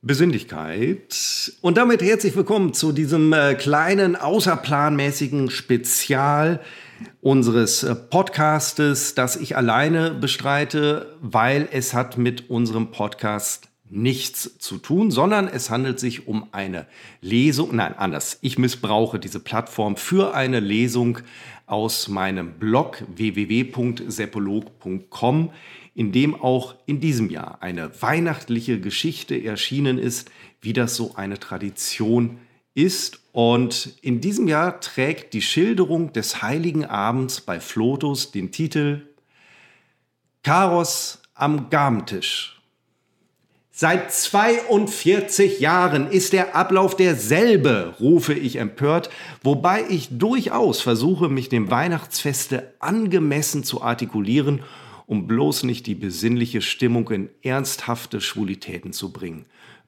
Besinnlichkeit. Und damit herzlich willkommen zu diesem äh, kleinen, außerplanmäßigen Spezial unseres äh, Podcastes, das ich alleine bestreite, weil es hat mit unserem Podcast nichts zu tun, sondern es handelt sich um eine Lesung, nein, anders. Ich missbrauche diese Plattform für eine Lesung aus meinem Blog www.seppolog.com in dem auch in diesem Jahr eine weihnachtliche Geschichte erschienen ist, wie das so eine Tradition ist. Und in diesem Jahr trägt die Schilderung des Heiligen Abends bei Flotus den Titel Karos am Gabentisch. Seit 42 Jahren ist der Ablauf derselbe, rufe ich empört, wobei ich durchaus versuche, mich dem Weihnachtsfeste angemessen zu artikulieren um bloß nicht die besinnliche Stimmung in ernsthafte Schwulitäten zu bringen.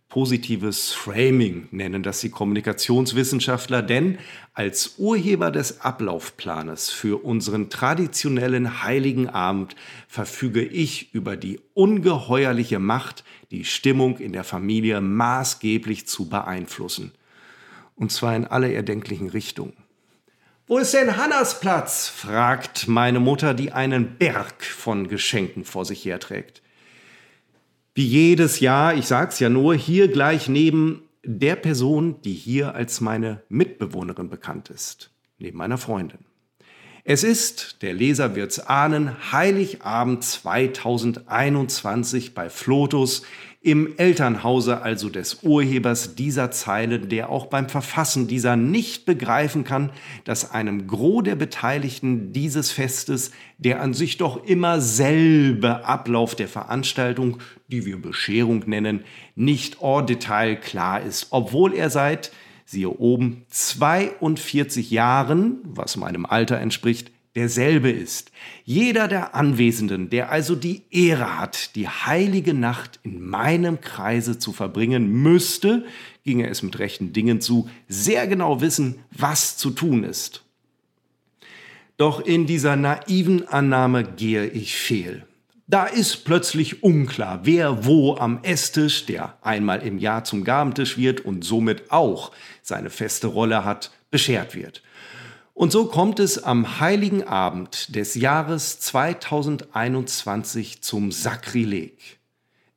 Positives Framing nennen das die Kommunikationswissenschaftler, denn als Urheber des Ablaufplanes für unseren traditionellen Heiligen Abend verfüge ich über die ungeheuerliche Macht, die Stimmung in der Familie maßgeblich zu beeinflussen. Und zwar in alle erdenklichen Richtungen. Wo ist denn Hannas Platz? fragt meine Mutter, die einen Berg von Geschenken vor sich herträgt. Wie jedes Jahr, ich sag's ja nur, hier gleich neben der Person, die hier als meine Mitbewohnerin bekannt ist, neben meiner Freundin. Es ist, der Leser wird's ahnen, Heiligabend 2021 bei Flotus im Elternhause also des Urhebers dieser Zeile, der auch beim Verfassen dieser nicht begreifen kann, dass einem Gros der Beteiligten dieses Festes der an sich doch immer selbe Ablauf der Veranstaltung, die wir Bescherung nennen, nicht en Detail klar ist, obwohl er seit, siehe oben, 42 Jahren, was meinem Alter entspricht, derselbe ist. Jeder der Anwesenden, der also die Ehre hat, die heilige Nacht in meinem Kreise zu verbringen, müsste, ginge es mit rechten Dingen zu, sehr genau wissen, was zu tun ist. Doch in dieser naiven Annahme gehe ich fehl. Da ist plötzlich unklar, wer wo am Esstisch, der einmal im Jahr zum Gabentisch wird und somit auch seine feste Rolle hat, beschert wird. Und so kommt es am heiligen Abend des Jahres 2021 zum Sakrileg.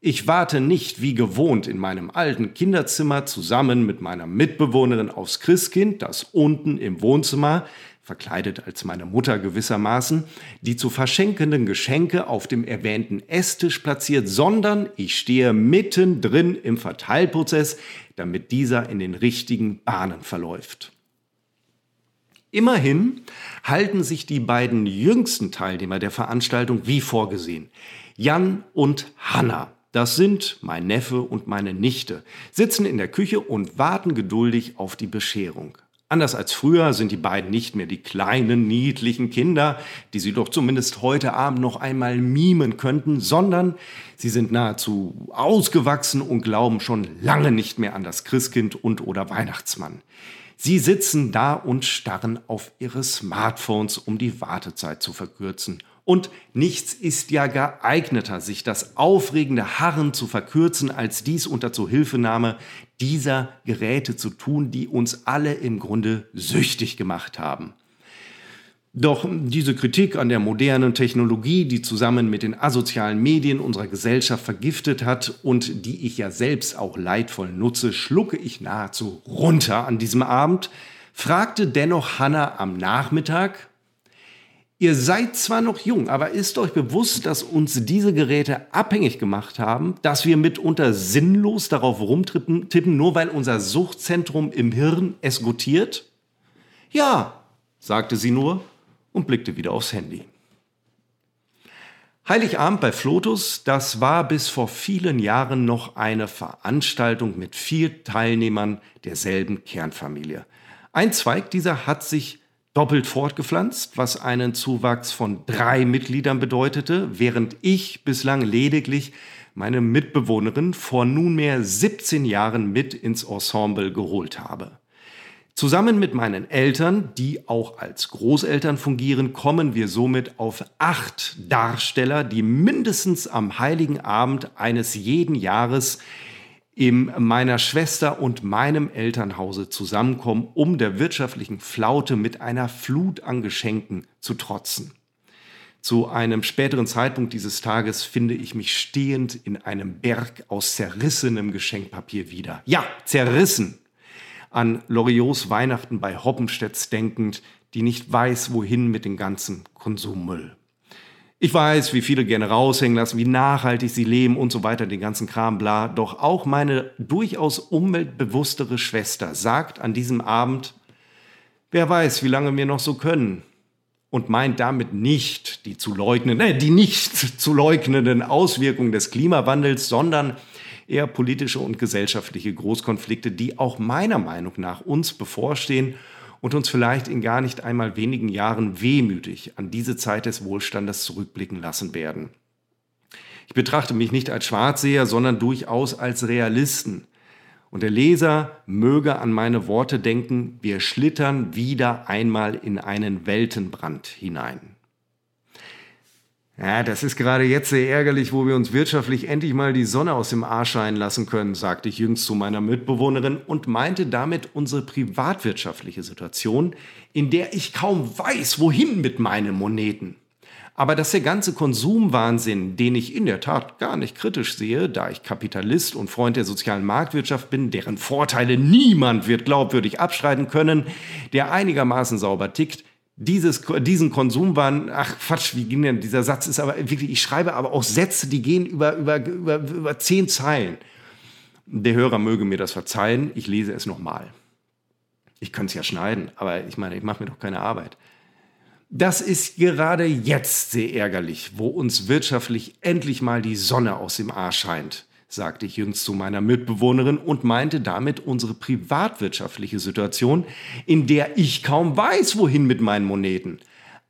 Ich warte nicht wie gewohnt in meinem alten Kinderzimmer zusammen mit meiner Mitbewohnerin aufs Christkind, das unten im Wohnzimmer, verkleidet als meine Mutter gewissermaßen, die zu verschenkenden Geschenke auf dem erwähnten Esstisch platziert, sondern ich stehe mittendrin im Verteilprozess, damit dieser in den richtigen Bahnen verläuft. Immerhin halten sich die beiden jüngsten Teilnehmer der Veranstaltung wie vorgesehen. Jan und Hanna, das sind mein Neffe und meine Nichte, sitzen in der Küche und warten geduldig auf die Bescherung. Anders als früher sind die beiden nicht mehr die kleinen, niedlichen Kinder, die sie doch zumindest heute Abend noch einmal mimen könnten, sondern sie sind nahezu ausgewachsen und glauben schon lange nicht mehr an das Christkind und oder Weihnachtsmann. Sie sitzen da und starren auf ihre Smartphones, um die Wartezeit zu verkürzen. Und nichts ist ja geeigneter, sich das aufregende Harren zu verkürzen, als dies unter Zuhilfenahme dieser Geräte zu tun, die uns alle im Grunde süchtig gemacht haben. Doch diese Kritik an der modernen Technologie, die zusammen mit den asozialen Medien unserer Gesellschaft vergiftet hat und die ich ja selbst auch leidvoll nutze, schlucke ich nahezu runter an diesem Abend, fragte dennoch Hannah am Nachmittag, Ihr seid zwar noch jung, aber ist euch bewusst, dass uns diese Geräte abhängig gemacht haben, dass wir mitunter sinnlos darauf rumtippen, nur weil unser Suchtzentrum im Hirn es gutiert? Ja, sagte sie nur und blickte wieder aufs Handy. Heiligabend bei Flotus, das war bis vor vielen Jahren noch eine Veranstaltung mit vier Teilnehmern derselben Kernfamilie. Ein Zweig dieser hat sich doppelt fortgepflanzt, was einen Zuwachs von drei Mitgliedern bedeutete, während ich bislang lediglich meine Mitbewohnerin vor nunmehr 17 Jahren mit ins Ensemble geholt habe. Zusammen mit meinen Eltern, die auch als Großeltern fungieren, kommen wir somit auf acht Darsteller, die mindestens am heiligen Abend eines jeden Jahres in meiner Schwester und meinem Elternhause zusammenkommen, um der wirtschaftlichen Flaute mit einer Flut an Geschenken zu trotzen. Zu einem späteren Zeitpunkt dieses Tages finde ich mich stehend in einem Berg aus zerrissenem Geschenkpapier wieder. Ja, zerrissen! An Loriots Weihnachten bei Hoppenstedts denkend, die nicht weiß, wohin mit dem ganzen Konsummüll. Ich weiß, wie viele gerne raushängen lassen, wie nachhaltig sie leben und so weiter, den ganzen Kram, bla. Doch auch meine durchaus umweltbewusstere Schwester sagt an diesem Abend, wer weiß, wie lange wir noch so können. Und meint damit nicht die zu leugnen, äh, die nicht zu leugnenden Auswirkungen des Klimawandels, sondern eher politische und gesellschaftliche Großkonflikte, die auch meiner Meinung nach uns bevorstehen und uns vielleicht in gar nicht einmal wenigen Jahren wehmütig an diese Zeit des Wohlstandes zurückblicken lassen werden. Ich betrachte mich nicht als Schwarzseher, sondern durchaus als Realisten. Und der Leser möge an meine Worte denken, wir schlittern wieder einmal in einen Weltenbrand hinein. Ja, das ist gerade jetzt sehr ärgerlich, wo wir uns wirtschaftlich endlich mal die Sonne aus dem Arsch scheinen lassen können, sagte ich jüngst zu meiner Mitbewohnerin und meinte damit unsere privatwirtschaftliche Situation, in der ich kaum weiß, wohin mit meinen Moneten. Aber dass der ganze Konsumwahnsinn, den ich in der Tat gar nicht kritisch sehe, da ich Kapitalist und Freund der sozialen Marktwirtschaft bin, deren Vorteile niemand wird glaubwürdig abstreiten können, der einigermaßen sauber tickt, dieses, diesen Konsumwahn, ach Quatsch, wie ging denn dieser Satz? Ist aber wirklich, ich schreibe aber auch Sätze, die gehen über, über, über, über zehn Zeilen. Der Hörer möge mir das verzeihen, ich lese es nochmal. Ich könnte es ja schneiden, aber ich meine, ich mache mir doch keine Arbeit. Das ist gerade jetzt sehr ärgerlich, wo uns wirtschaftlich endlich mal die Sonne aus dem Arsch scheint sagte ich jüngst zu meiner Mitbewohnerin und meinte damit unsere privatwirtschaftliche Situation, in der ich kaum weiß, wohin mit meinen Moneten.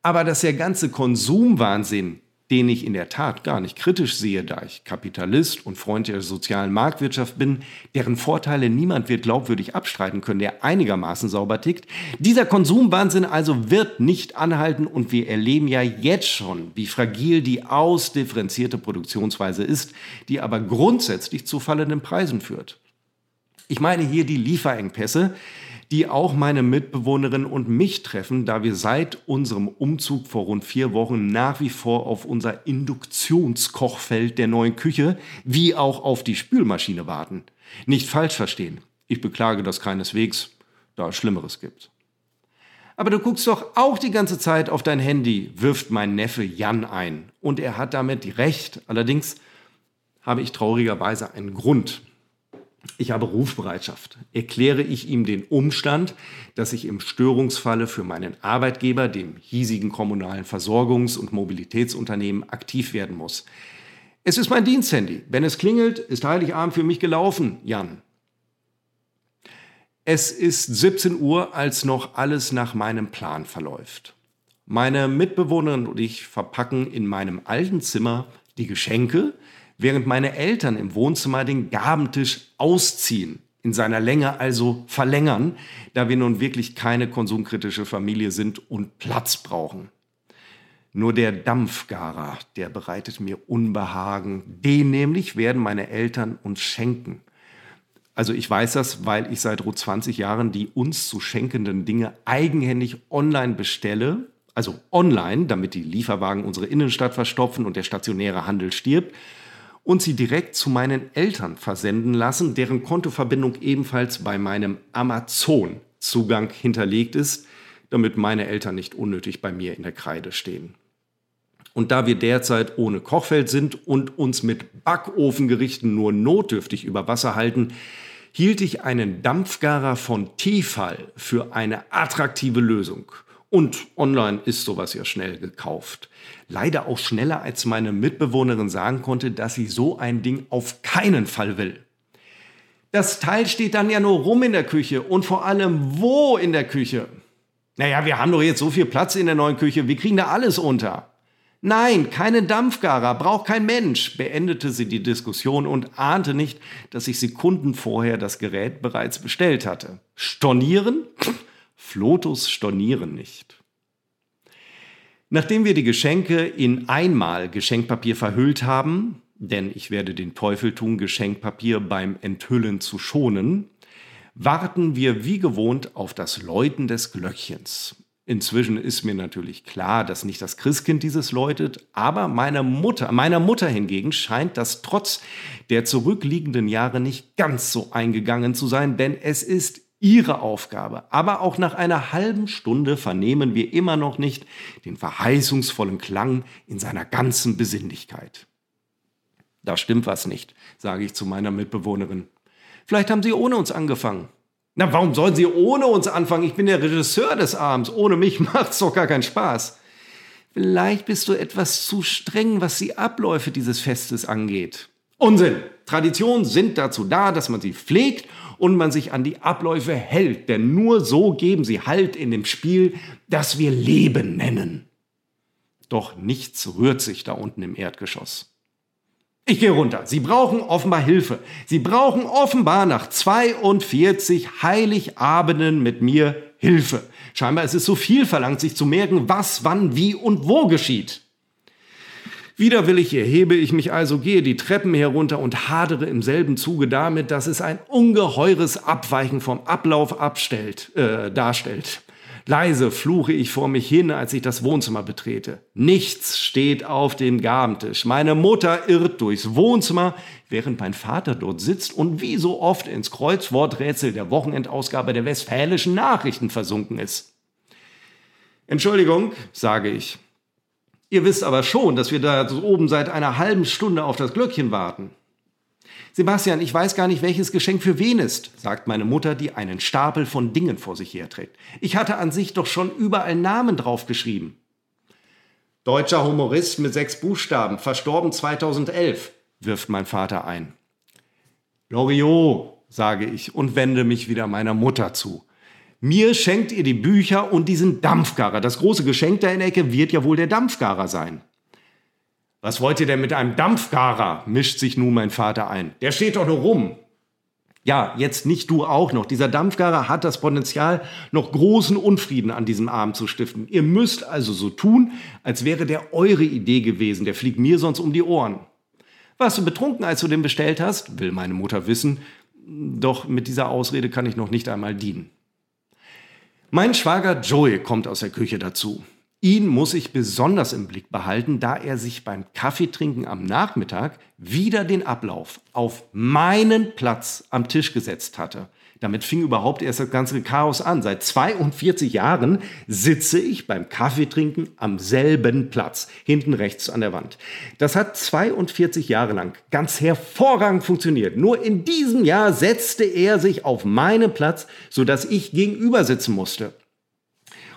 Aber dass der ganze Konsumwahnsinn, den ich in der Tat gar nicht kritisch sehe, da ich Kapitalist und Freund der sozialen Marktwirtschaft bin, deren Vorteile niemand wird glaubwürdig abstreiten können, der einigermaßen sauber tickt. Dieser Konsumwahnsinn also wird nicht anhalten und wir erleben ja jetzt schon, wie fragil die ausdifferenzierte Produktionsweise ist, die aber grundsätzlich zu fallenden Preisen führt. Ich meine hier die Lieferengpässe, die auch meine Mitbewohnerin und mich treffen, da wir seit unserem Umzug vor rund vier Wochen nach wie vor auf unser Induktionskochfeld der neuen Küche wie auch auf die Spülmaschine warten. Nicht falsch verstehen. Ich beklage das keineswegs, da es Schlimmeres gibt. Aber du guckst doch auch die ganze Zeit auf dein Handy, wirft mein Neffe Jan ein. Und er hat damit recht. Allerdings habe ich traurigerweise einen Grund ich habe Rufbereitschaft. Erkläre ich ihm den Umstand, dass ich im Störungsfalle für meinen Arbeitgeber, dem hiesigen kommunalen Versorgungs- und Mobilitätsunternehmen, aktiv werden muss. Es ist mein Diensthandy. Wenn es klingelt, ist Heiligabend für mich gelaufen, Jan. Es ist 17 Uhr, als noch alles nach meinem Plan verläuft. Meine Mitbewohnerin und ich verpacken in meinem alten Zimmer die Geschenke, während meine Eltern im Wohnzimmer den Gabentisch ausziehen, in seiner Länge also verlängern, da wir nun wirklich keine konsumkritische Familie sind und Platz brauchen. Nur der Dampfgarer, der bereitet mir Unbehagen. Den nämlich werden meine Eltern uns schenken. Also ich weiß das, weil ich seit rund 20 Jahren die uns zu schenkenden Dinge eigenhändig online bestelle. Also online, damit die Lieferwagen unsere Innenstadt verstopfen und der stationäre Handel stirbt und sie direkt zu meinen Eltern versenden lassen, deren Kontoverbindung ebenfalls bei meinem Amazon-Zugang hinterlegt ist, damit meine Eltern nicht unnötig bei mir in der Kreide stehen. Und da wir derzeit ohne Kochfeld sind und uns mit Backofengerichten nur notdürftig über Wasser halten, hielt ich einen Dampfgarer von Tefal für eine attraktive Lösung und online ist sowas ja schnell gekauft. Leider auch schneller, als meine Mitbewohnerin sagen konnte, dass sie so ein Ding auf keinen Fall will. Das Teil steht dann ja nur rum in der Küche und vor allem wo in der Küche? Naja, wir haben doch jetzt so viel Platz in der neuen Küche, wir kriegen da alles unter. Nein, keine Dampfgarer, braucht kein Mensch, beendete sie die Diskussion und ahnte nicht, dass ich Sekunden vorher das Gerät bereits bestellt hatte. Stornieren? Flotus stornieren nicht. Nachdem wir die Geschenke in einmal Geschenkpapier verhüllt haben, denn ich werde den Teufel tun, Geschenkpapier beim Enthüllen zu schonen, warten wir wie gewohnt auf das Läuten des Glöckchens. Inzwischen ist mir natürlich klar, dass nicht das Christkind dieses läutet, aber meiner Mutter, meiner Mutter hingegen scheint das trotz der zurückliegenden Jahre nicht ganz so eingegangen zu sein, denn es ist ihre Aufgabe. Aber auch nach einer halben Stunde vernehmen wir immer noch nicht den verheißungsvollen Klang in seiner ganzen Besinnlichkeit. Da stimmt was nicht, sage ich zu meiner Mitbewohnerin. Vielleicht haben Sie ohne uns angefangen. Na, warum sollen Sie ohne uns anfangen? Ich bin der Regisseur des Abends. Ohne mich macht's doch gar keinen Spaß. Vielleicht bist du etwas zu streng, was die Abläufe dieses Festes angeht. Unsinn! Traditionen sind dazu da, dass man sie pflegt und man sich an die Abläufe hält, denn nur so geben sie Halt in dem Spiel, das wir Leben nennen. Doch nichts rührt sich da unten im Erdgeschoss. Ich gehe runter. Sie brauchen offenbar Hilfe. Sie brauchen offenbar nach 42 Heiligabenden mit mir Hilfe. Scheinbar ist es so viel verlangt, sich zu merken, was, wann, wie und wo geschieht. Widerwillig erhebe ich mich also, gehe die Treppen herunter und hadere im selben Zuge damit, dass es ein ungeheures Abweichen vom Ablauf abstellt, äh, darstellt. Leise fluche ich vor mich hin, als ich das Wohnzimmer betrete. Nichts steht auf dem Gabentisch. Meine Mutter irrt durchs Wohnzimmer, während mein Vater dort sitzt und wie so oft ins Kreuzworträtsel der Wochenendausgabe der Westfälischen Nachrichten versunken ist. Entschuldigung, sage ich. Ihr wisst aber schon, dass wir da oben seit einer halben Stunde auf das Glöckchen warten. Sebastian, ich weiß gar nicht, welches Geschenk für wen ist, sagt meine Mutter, die einen Stapel von Dingen vor sich herträgt. Ich hatte an sich doch schon überall Namen draufgeschrieben. Deutscher Humorist mit sechs Buchstaben, verstorben 2011, wirft mein Vater ein. Loriot, sage ich und wende mich wieder meiner Mutter zu. Mir schenkt ihr die Bücher und diesen Dampfgarer. Das große Geschenk da in der Ecke wird ja wohl der Dampfgarer sein. Was wollt ihr denn mit einem Dampfgarer? mischt sich nun mein Vater ein. Der steht doch nur rum. Ja, jetzt nicht du auch noch. Dieser Dampfgarer hat das Potenzial, noch großen Unfrieden an diesem Abend zu stiften. Ihr müsst also so tun, als wäre der eure Idee gewesen. Der fliegt mir sonst um die Ohren. Warst du betrunken, als du den bestellt hast? Will meine Mutter wissen. Doch mit dieser Ausrede kann ich noch nicht einmal dienen. Mein Schwager Joey kommt aus der Küche dazu. Ihn muss ich besonders im Blick behalten, da er sich beim Kaffeetrinken am Nachmittag wieder den Ablauf auf meinen Platz am Tisch gesetzt hatte. Damit fing überhaupt erst das ganze Chaos an. Seit 42 Jahren sitze ich beim Kaffeetrinken am selben Platz, hinten rechts an der Wand. Das hat 42 Jahre lang ganz hervorragend funktioniert. Nur in diesem Jahr setzte er sich auf meinen Platz, sodass ich gegenüber sitzen musste.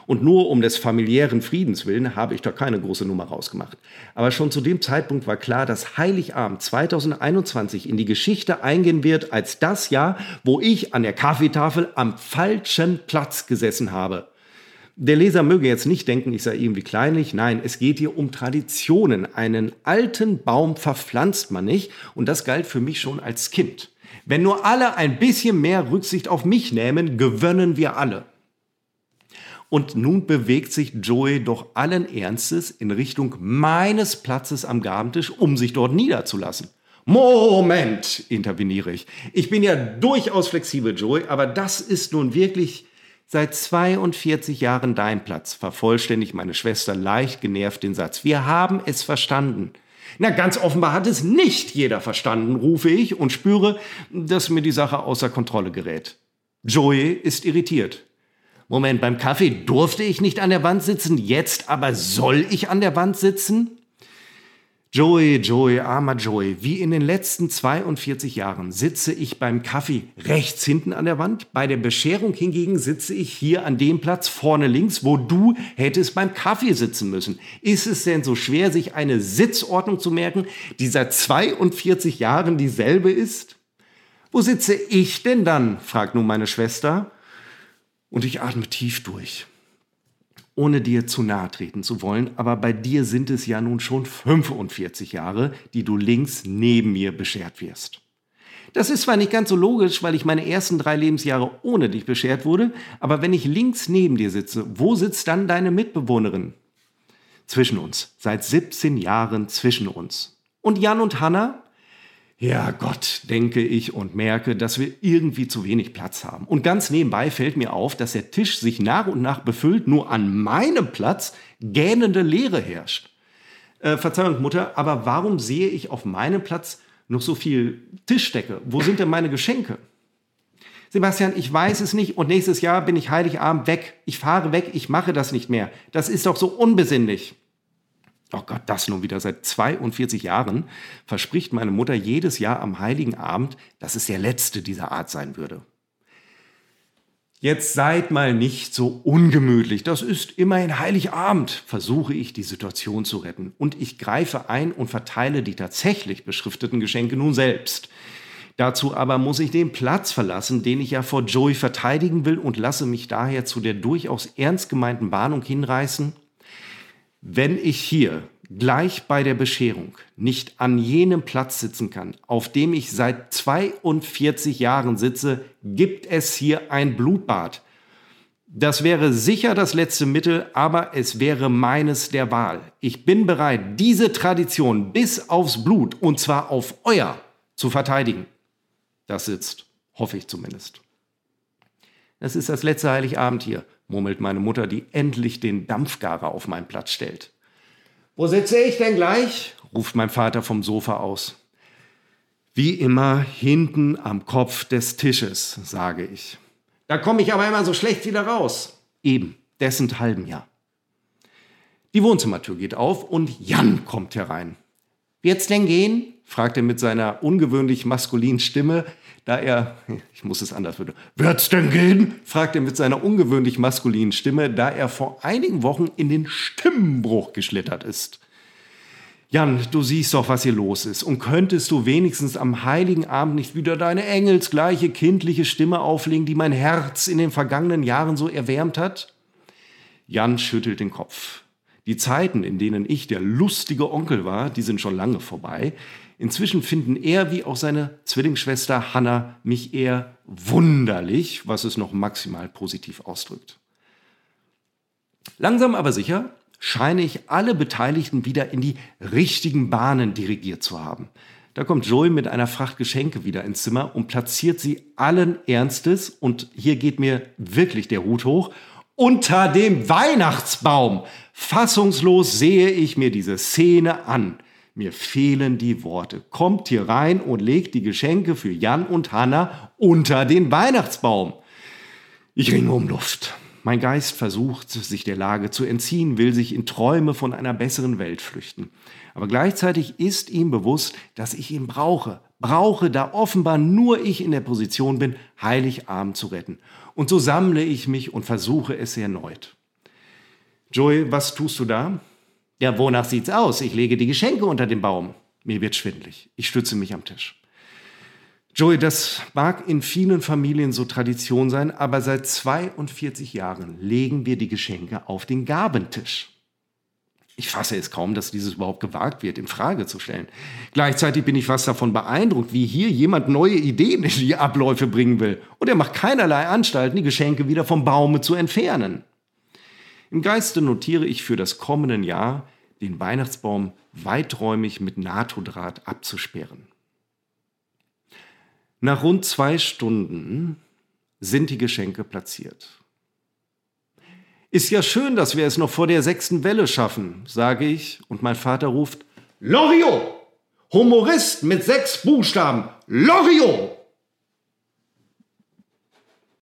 Und nur um des familiären Friedens willen habe ich da keine große Nummer rausgemacht. Aber schon zu dem Zeitpunkt war klar, dass Heiligabend 2021 in die Geschichte eingehen wird als das Jahr, wo ich an der Kaffeetafel am falschen Platz gesessen habe. Der Leser möge jetzt nicht denken, ich sei irgendwie kleinlich. Nein, es geht hier um Traditionen. Einen alten Baum verpflanzt man nicht. Und das galt für mich schon als Kind. Wenn nur alle ein bisschen mehr Rücksicht auf mich nehmen, gewöhnen wir alle. Und nun bewegt sich Joey doch allen Ernstes in Richtung meines Platzes am Gabentisch, um sich dort niederzulassen. Moment, interveniere ich. Ich bin ja durchaus flexibel, Joey, aber das ist nun wirklich seit 42 Jahren dein Platz, vervollständigt meine Schwester leicht genervt den Satz. Wir haben es verstanden. Na, ganz offenbar hat es nicht jeder verstanden, rufe ich und spüre, dass mir die Sache außer Kontrolle gerät. Joey ist irritiert. Moment, beim Kaffee durfte ich nicht an der Wand sitzen, jetzt aber soll ich an der Wand sitzen? Joey, Joey, armer Joey, wie in den letzten 42 Jahren sitze ich beim Kaffee rechts hinten an der Wand. Bei der Bescherung hingegen sitze ich hier an dem Platz vorne links, wo du hättest beim Kaffee sitzen müssen. Ist es denn so schwer, sich eine Sitzordnung zu merken, die seit 42 Jahren dieselbe ist? Wo sitze ich denn dann? fragt nun meine Schwester. Und ich atme tief durch, ohne dir zu nahe treten zu wollen, aber bei dir sind es ja nun schon 45 Jahre, die du links neben mir beschert wirst. Das ist zwar nicht ganz so logisch, weil ich meine ersten drei Lebensjahre ohne dich beschert wurde, aber wenn ich links neben dir sitze, wo sitzt dann deine Mitbewohnerin? Zwischen uns, seit 17 Jahren zwischen uns. Und Jan und Hanna? Ja Gott, denke ich und merke, dass wir irgendwie zu wenig Platz haben. Und ganz nebenbei fällt mir auf, dass der Tisch sich nach und nach befüllt, nur an meinem Platz gähnende Leere herrscht. Äh, Verzeihung, Mutter, aber warum sehe ich auf meinem Platz noch so viel Tischdecke? Wo sind denn meine Geschenke? Sebastian, ich weiß es nicht und nächstes Jahr bin ich Heiligabend weg. Ich fahre weg, ich mache das nicht mehr. Das ist doch so unbesinnlich. Oh Gott, das nun wieder seit 42 Jahren verspricht meine Mutter jedes Jahr am Heiligen Abend, dass es der letzte dieser Art sein würde. Jetzt seid mal nicht so ungemütlich. Das ist immerhin Heiligabend, versuche ich die Situation zu retten. Und ich greife ein und verteile die tatsächlich beschrifteten Geschenke nun selbst. Dazu aber muss ich den Platz verlassen, den ich ja vor Joey verteidigen will und lasse mich daher zu der durchaus ernst gemeinten Warnung hinreißen. Wenn ich hier gleich bei der Bescherung nicht an jenem Platz sitzen kann, auf dem ich seit 42 Jahren sitze, gibt es hier ein Blutbad. Das wäre sicher das letzte Mittel, aber es wäre meines der Wahl. Ich bin bereit, diese Tradition bis aufs Blut, und zwar auf euer, zu verteidigen. Das sitzt, hoffe ich zumindest. Es ist das letzte Heiligabend hier, murmelt meine Mutter, die endlich den Dampfgarer auf meinen Platz stellt. Wo sitze ich denn gleich? ruft mein Vater vom Sofa aus. Wie immer hinten am Kopf des Tisches, sage ich. Da komme ich aber immer so schlecht wieder raus. Eben, dessen halben Jahr. Die Wohnzimmertür geht auf und Jan kommt herein. Wird's denn gehen? fragt er mit seiner ungewöhnlich maskulinen Stimme, da er, ich muss es anders würde, wird's denn gehen? fragt er mit seiner ungewöhnlich maskulinen Stimme, da er vor einigen Wochen in den Stimmbruch geschlittert ist. Jan, du siehst doch, was hier los ist. Und könntest du wenigstens am heiligen Abend nicht wieder deine engelsgleiche kindliche Stimme auflegen, die mein Herz in den vergangenen Jahren so erwärmt hat? Jan schüttelt den Kopf. Die Zeiten, in denen ich der lustige Onkel war, die sind schon lange vorbei. Inzwischen finden er wie auch seine Zwillingsschwester Hanna mich eher wunderlich, was es noch maximal positiv ausdrückt. Langsam aber sicher scheine ich alle Beteiligten wieder in die richtigen Bahnen dirigiert zu haben. Da kommt Joey mit einer Fracht Geschenke wieder ins Zimmer und platziert sie allen Ernstes, und hier geht mir wirklich der Hut hoch, unter dem Weihnachtsbaum. Fassungslos sehe ich mir diese Szene an. Mir fehlen die Worte. Kommt hier rein und legt die Geschenke für Jan und Hanna unter den Weihnachtsbaum. Ich ringe um Luft. Mein Geist versucht, sich der Lage zu entziehen, will sich in Träume von einer besseren Welt flüchten. Aber gleichzeitig ist ihm bewusst, dass ich ihn brauche. Brauche, da offenbar nur ich in der Position bin, Heiligabend zu retten. Und so sammle ich mich und versuche es erneut. Joey, was tust du da? Ja, wonach sieht's aus? Ich lege die Geschenke unter den Baum. Mir wird schwindlig. Ich stütze mich am Tisch. Joey, das mag in vielen Familien so Tradition sein, aber seit 42 Jahren legen wir die Geschenke auf den Gabentisch. Ich fasse es kaum, dass dieses überhaupt gewagt wird, in Frage zu stellen. Gleichzeitig bin ich fast davon beeindruckt, wie hier jemand neue Ideen in die Abläufe bringen will. Und er macht keinerlei Anstalten, die Geschenke wieder vom Baume zu entfernen. Im Geiste notiere ich für das kommende Jahr, den Weihnachtsbaum weiträumig mit NATO-Draht abzusperren. Nach rund zwei Stunden sind die Geschenke platziert. Ist ja schön, dass wir es noch vor der sechsten Welle schaffen, sage ich, und mein Vater ruft, Loriot! Humorist mit sechs Buchstaben, Loriot!